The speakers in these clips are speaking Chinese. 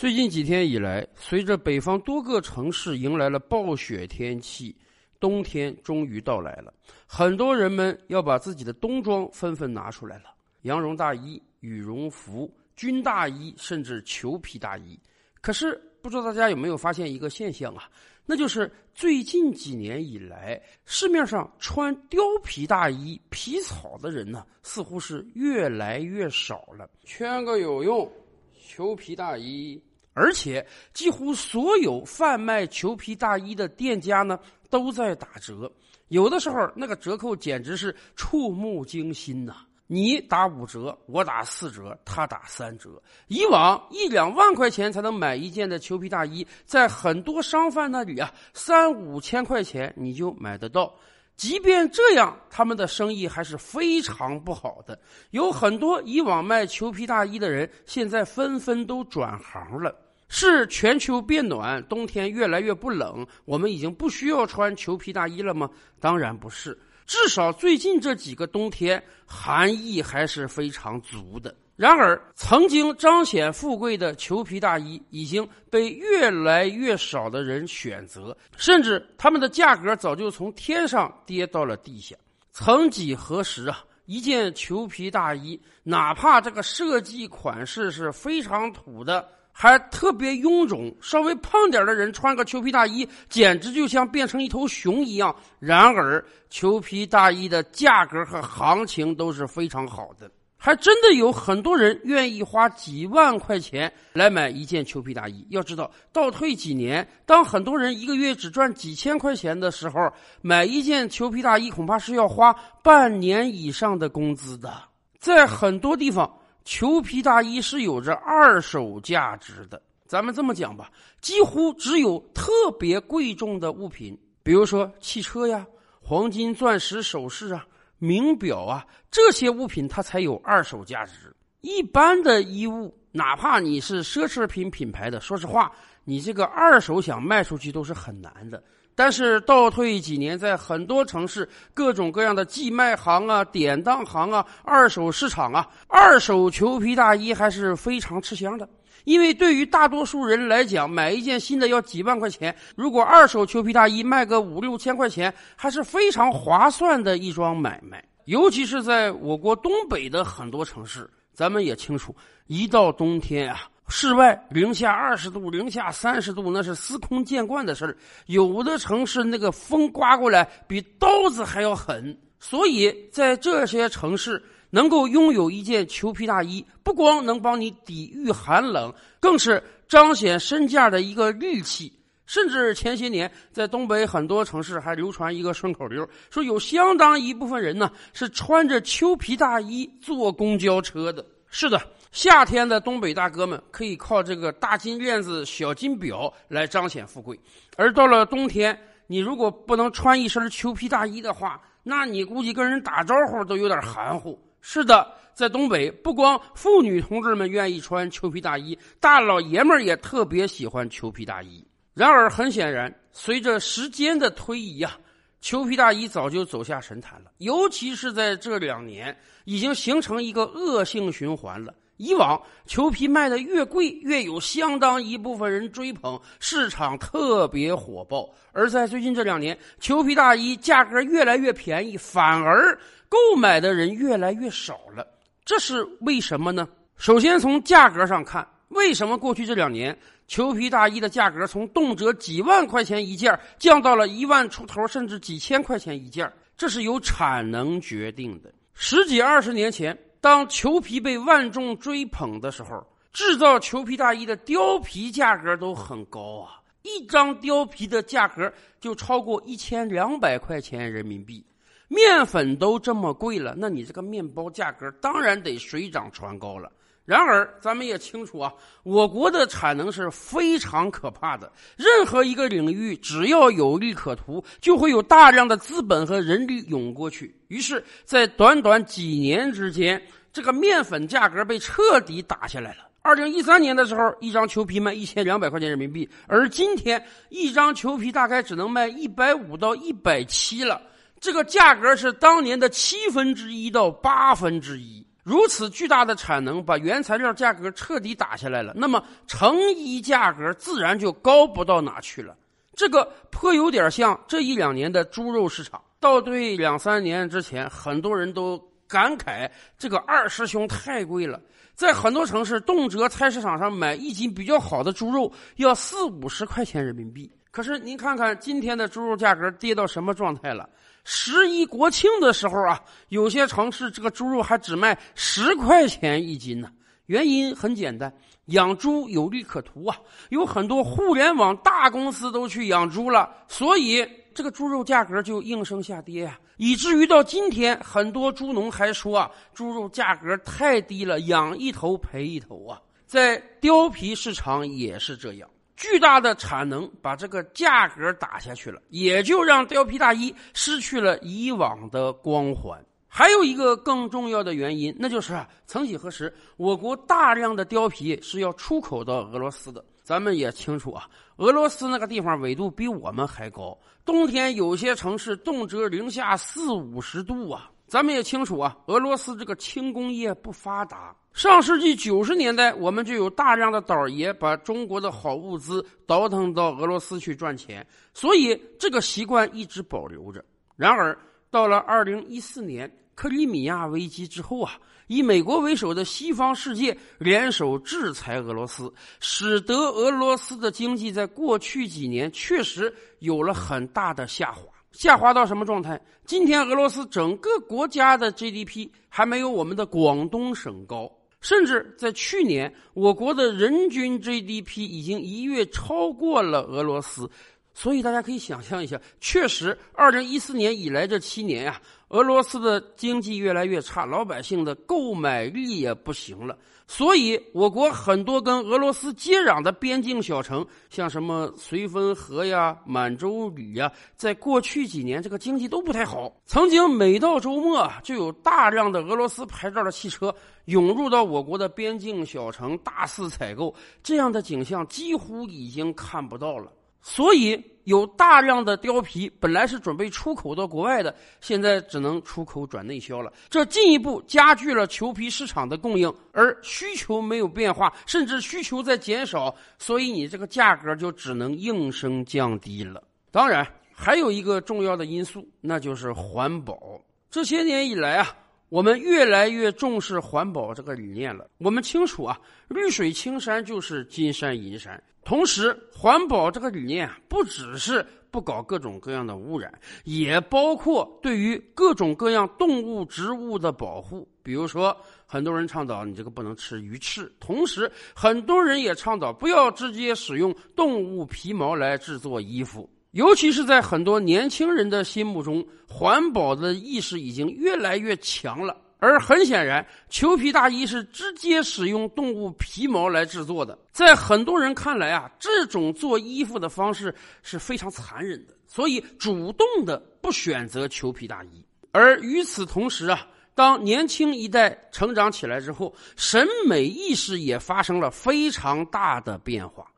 最近几天以来，随着北方多个城市迎来了暴雪天气，冬天终于到来了。很多人们要把自己的冬装纷纷拿出来了：羊绒大衣、羽绒服、军大衣，甚至裘皮大衣。可是，不知道大家有没有发现一个现象啊？那就是最近几年以来，市面上穿貂皮大衣、皮草的人呢，似乎是越来越少了。圈个有用，裘皮大衣。而且，几乎所有贩卖裘皮大衣的店家呢，都在打折。有的时候，那个折扣简直是触目惊心呐！你打五折，我打四折，他打三折。以往一两万块钱才能买一件的裘皮大衣，在很多商贩那里啊，三五千块钱你就买得到。即便这样，他们的生意还是非常不好的。有很多以往卖裘皮大衣的人，现在纷纷都转行了。是全球变暖，冬天越来越不冷，我们已经不需要穿裘皮大衣了吗？当然不是，至少最近这几个冬天，寒意还是非常足的。然而，曾经彰显富贵的裘皮大衣已经被越来越少的人选择，甚至他们的价格早就从天上跌到了地下。曾几何时啊，一件裘皮大衣，哪怕这个设计款式是非常土的，还特别臃肿，稍微胖点的人穿个裘皮大衣，简直就像变成一头熊一样。然而，裘皮大衣的价格和行情都是非常好的。还真的有很多人愿意花几万块钱来买一件裘皮大衣。要知道，倒退几年，当很多人一个月只赚几千块钱的时候，买一件裘皮大衣恐怕是要花半年以上的工资的。在很多地方，裘皮大衣是有着二手价值的。咱们这么讲吧，几乎只有特别贵重的物品，比如说汽车呀、黄金、钻石首饰啊。名表啊，这些物品它才有二手价值。一般的衣物，哪怕你是奢侈品品牌的，说实话，你这个二手想卖出去都是很难的。但是倒退几年，在很多城市，各种各样的寄卖行啊、典当行啊、二手市场啊，二手裘皮大衣还是非常吃香的。因为对于大多数人来讲，买一件新的要几万块钱，如果二手裘皮大衣卖个五六千块钱，还是非常划算的一桩买卖。尤其是在我国东北的很多城市，咱们也清楚，一到冬天啊，室外零下二十度、零下三十度，那是司空见惯的事儿。有的城市那个风刮过来比刀子还要狠，所以在这些城市。能够拥有一件裘皮大衣，不光能帮你抵御寒冷，更是彰显身价的一个利器。甚至前些年，在东北很多城市还流传一个顺口溜，说有相当一部分人呢是穿着裘皮大衣坐公交车的。是的，夏天的东北大哥们可以靠这个大金链子、小金表来彰显富贵，而到了冬天，你如果不能穿一身裘皮大衣的话，那你估计跟人打招呼都有点含糊。是的，在东北，不光妇女同志们愿意穿裘皮大衣，大老爷们儿也特别喜欢裘皮大衣。然而，很显然，随着时间的推移啊，裘皮大衣早就走下神坛了。尤其是在这两年，已经形成一个恶性循环了。以往，裘皮卖的越贵，越有相当一部分人追捧，市场特别火爆；而在最近这两年，裘皮大衣价格越来越便宜，反而。购买的人越来越少了，这是为什么呢？首先从价格上看，为什么过去这两年裘皮大衣的价格从动辄几万块钱一件降到了一万出头，甚至几千块钱一件？这是由产能决定的。十几二十年前，当裘皮被万众追捧的时候，制造裘皮大衣的貂皮价格都很高啊，一张貂皮的价格就超过一千两百块钱人民币。面粉都这么贵了，那你这个面包价格当然得水涨船高了。然而，咱们也清楚啊，我国的产能是非常可怕的。任何一个领域，只要有利可图，就会有大量的资本和人力涌过去。于是，在短短几年之间，这个面粉价格被彻底打下来了。二零一三年的时候，一张裘皮卖一千两百块钱人民币，而今天一张裘皮大概只能卖一百五到一百七了。这个价格是当年的七分之一到八分之一。如此巨大的产能，把原材料价格彻底打下来了，那么成衣价格自然就高不到哪去了。这个颇有点像这一两年的猪肉市场。倒退两三年之前，很多人都感慨这个二师兄太贵了，在很多城市，动辄菜市场上买一斤比较好的猪肉要四五十块钱人民币。可是您看看今天的猪肉价格跌到什么状态了？十一国庆的时候啊，有些城市这个猪肉还只卖十块钱一斤呢。原因很简单，养猪有利可图啊，有很多互联网大公司都去养猪了，所以这个猪肉价格就应声下跌呀。以至于到今天，很多猪农还说啊，猪肉价格太低了，养一头赔一头啊。在貂皮市场也是这样。巨大的产能把这个价格打下去了，也就让貂皮大衣失去了以往的光环。还有一个更重要的原因，那就是，曾几何时，我国大量的貂皮是要出口到俄罗斯的。咱们也清楚啊，俄罗斯那个地方纬度比我们还高，冬天有些城市动辄零下四五十度啊。咱们也清楚啊，俄罗斯这个轻工业不发达。上世纪九十年代，我们就有大量的倒爷把中国的好物资倒腾到俄罗斯去赚钱，所以这个习惯一直保留着。然而，到了二零一四年克里米亚危机之后啊，以美国为首的西方世界联手制裁俄罗斯，使得俄罗斯的经济在过去几年确实有了很大的下滑。下滑到什么状态？今天俄罗斯整个国家的 GDP 还没有我们的广东省高，甚至在去年，我国的人均 GDP 已经一跃超过了俄罗斯。所以大家可以想象一下，确实，二零一四年以来这七年呀，俄罗斯的经济越来越差，老百姓的购买力也不行了。所以，我国很多跟俄罗斯接壤的边境小城，像什么绥芬河呀、满洲里呀，在过去几年这个经济都不太好。曾经每到周末就有大量的俄罗斯牌照的汽车涌入到我国的边境小城，大肆采购，这样的景象几乎已经看不到了。所以，有大量的貂皮本来是准备出口到国外的，现在只能出口转内销了。这进一步加剧了裘皮市场的供应，而需求没有变化，甚至需求在减少，所以你这个价格就只能应声降低了。当然，还有一个重要的因素，那就是环保。这些年以来啊。我们越来越重视环保这个理念了。我们清楚啊，绿水青山就是金山银山。同时，环保这个理念啊，不只是不搞各种各样的污染，也包括对于各种各样动物、植物的保护。比如说，很多人倡导你这个不能吃鱼翅，同时，很多人也倡导不要直接使用动物皮毛来制作衣服。尤其是在很多年轻人的心目中，环保的意识已经越来越强了。而很显然，裘皮大衣是直接使用动物皮毛来制作的。在很多人看来啊，这种做衣服的方式是非常残忍的，所以主动的不选择裘皮大衣。而与此同时啊，当年轻一代成长起来之后，审美意识也发生了非常大的变化。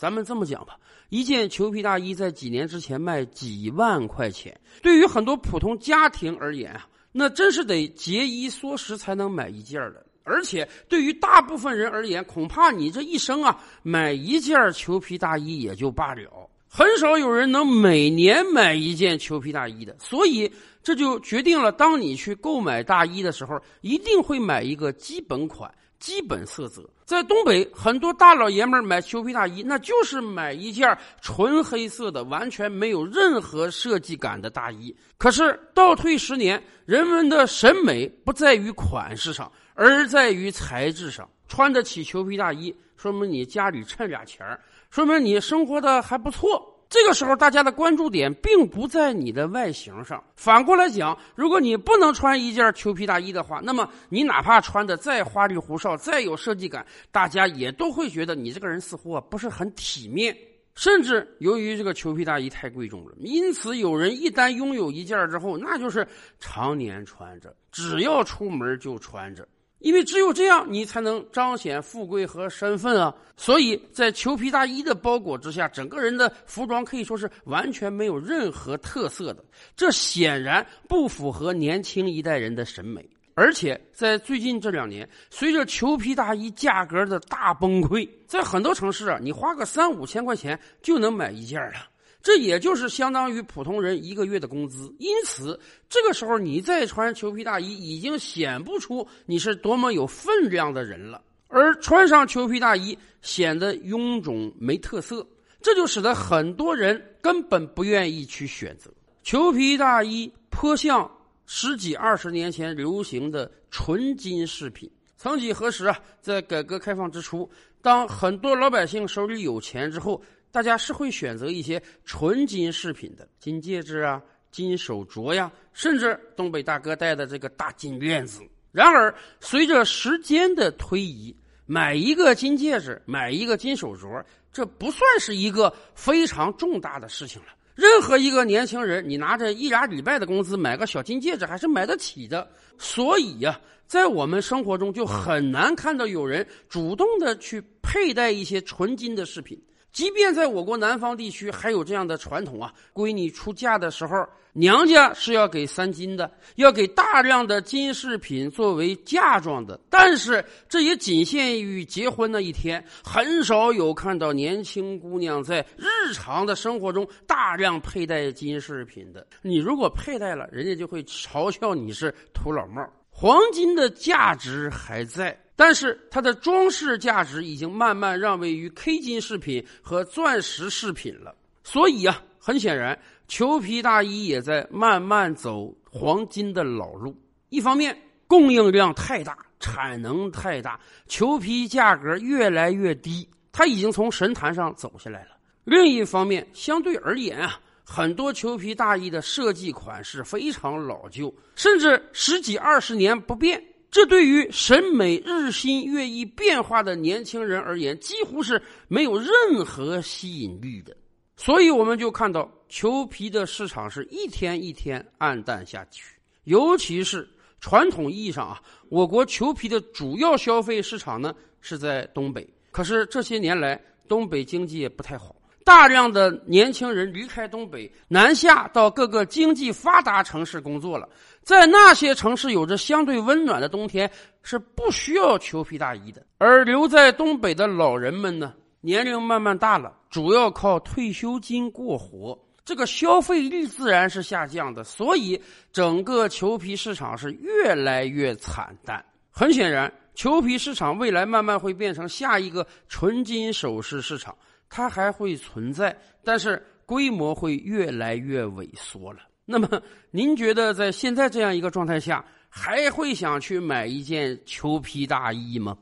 咱们这么讲吧，一件裘皮大衣在几年之前卖几万块钱，对于很多普通家庭而言啊，那真是得节衣缩食才能买一件的。而且对于大部分人而言，恐怕你这一生啊，买一件裘皮大衣也就罢了，很少有人能每年买一件裘皮大衣的。所以这就决定了，当你去购买大衣的时候，一定会买一个基本款。基本色泽，在东北很多大老爷们买裘皮大衣，那就是买一件纯黑色的、完全没有任何设计感的大衣。可是倒退十年，人们的审美不在于款式上，而在于材质上。穿得起裘皮大衣，说明你家里趁俩钱说明你生活的还不错。这个时候，大家的关注点并不在你的外形上。反过来讲，如果你不能穿一件裘皮大衣的话，那么你哪怕穿的再花里胡哨、再有设计感，大家也都会觉得你这个人似乎啊不是很体面。甚至由于这个裘皮大衣太贵重了，因此有人一旦拥有一件之后，那就是常年穿着，只要出门就穿着。因为只有这样，你才能彰显富贵和身份啊！所以在裘皮大衣的包裹之下，整个人的服装可以说是完全没有任何特色的。这显然不符合年轻一代人的审美。而且在最近这两年，随着裘皮大衣价格的大崩溃，在很多城市啊，你花个三五千块钱就能买一件了，这也就是相当于普通人一个月的工资。因此，这个时候你再穿裘皮大衣，已经显不出你是多么有分量的人了。而穿上裘皮大衣显得臃肿没特色，这就使得很多人根本不愿意去选择裘皮大衣，颇像。十几二十年前流行的纯金饰品，曾几何时啊，在改革开放之初，当很多老百姓手里有钱之后，大家是会选择一些纯金饰品的，金戒指啊、金手镯呀，甚至东北大哥戴的这个大金链子。然而，随着时间的推移，买一个金戒指、买一个金手镯，这不算是一个非常重大的事情了。任何一个年轻人，你拿着一俩礼拜的工资买个小金戒指，还是买得起的。所以呀，在我们生活中就很难看到有人主动的去佩戴一些纯金的饰品。即便在我国南方地区还有这样的传统啊，闺女出嫁的时候，娘家是要给三金的，要给大量的金饰品作为嫁妆的。但是这也仅限于结婚那一天，很少有看到年轻姑娘在日常的生活中大量佩戴金饰品的。你如果佩戴了，人家就会嘲笑你是土老帽。黄金的价值还在。但是它的装饰价值已经慢慢让位于 K 金饰品和钻石饰品了，所以啊，很显然，裘皮大衣也在慢慢走黄金的老路。一方面，供应量太大，产能太大，裘皮价格越来越低，它已经从神坛上走下来了。另一方面，相对而言啊，很多裘皮大衣的设计款式非常老旧，甚至十几二十年不变。这对于审美日新月异变化的年轻人而言，几乎是没有任何吸引力的。所以，我们就看到裘皮的市场是一天一天暗淡下去。尤其是传统意义上啊，我国裘皮的主要消费市场呢是在东北。可是这些年来，东北经济也不太好。大量的年轻人离开东北，南下到各个经济发达城市工作了。在那些城市，有着相对温暖的冬天，是不需要裘皮大衣的。而留在东北的老人们呢，年龄慢慢大了，主要靠退休金过活，这个消费力自然是下降的。所以，整个裘皮市场是越来越惨淡。很显然，裘皮市场未来慢慢会变成下一个纯金首饰市场。它还会存在，但是规模会越来越萎缩了。那么，您觉得在现在这样一个状态下，还会想去买一件裘皮大衣吗？